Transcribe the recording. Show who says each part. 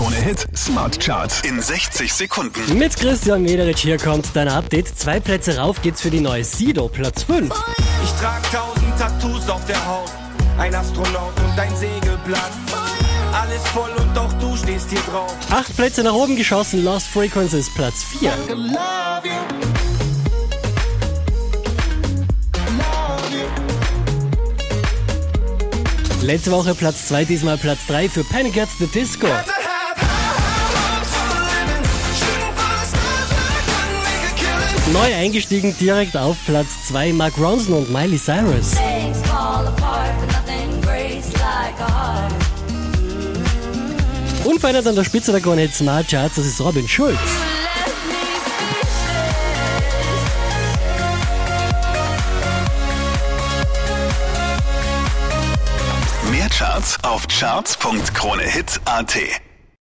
Speaker 1: Krone Hit Smart Charts in 60 Sekunden.
Speaker 2: Mit Christian Mederich hier kommt dein Update. Zwei Plätze rauf geht's für die neue Sido, Platz 5.
Speaker 3: Ich trag tausend Tattoos auf der Haut, ein Astronaut und ein Segelblatt. Alles voll und auch du stehst hier drauf.
Speaker 2: Acht Plätze nach oben geschossen, Lost Frequencies, Platz 4. Letzte Woche Platz 2, diesmal Platz 3 für Panic at the Disco. Neu eingestiegen direkt auf Platz 2 Mark Ronson und Miley Cyrus. Unverändert an der Spitze der Krone Hit Smart Charts, das ist Robin Schulz.
Speaker 1: Mehr Charts auf charts.kronehit.at.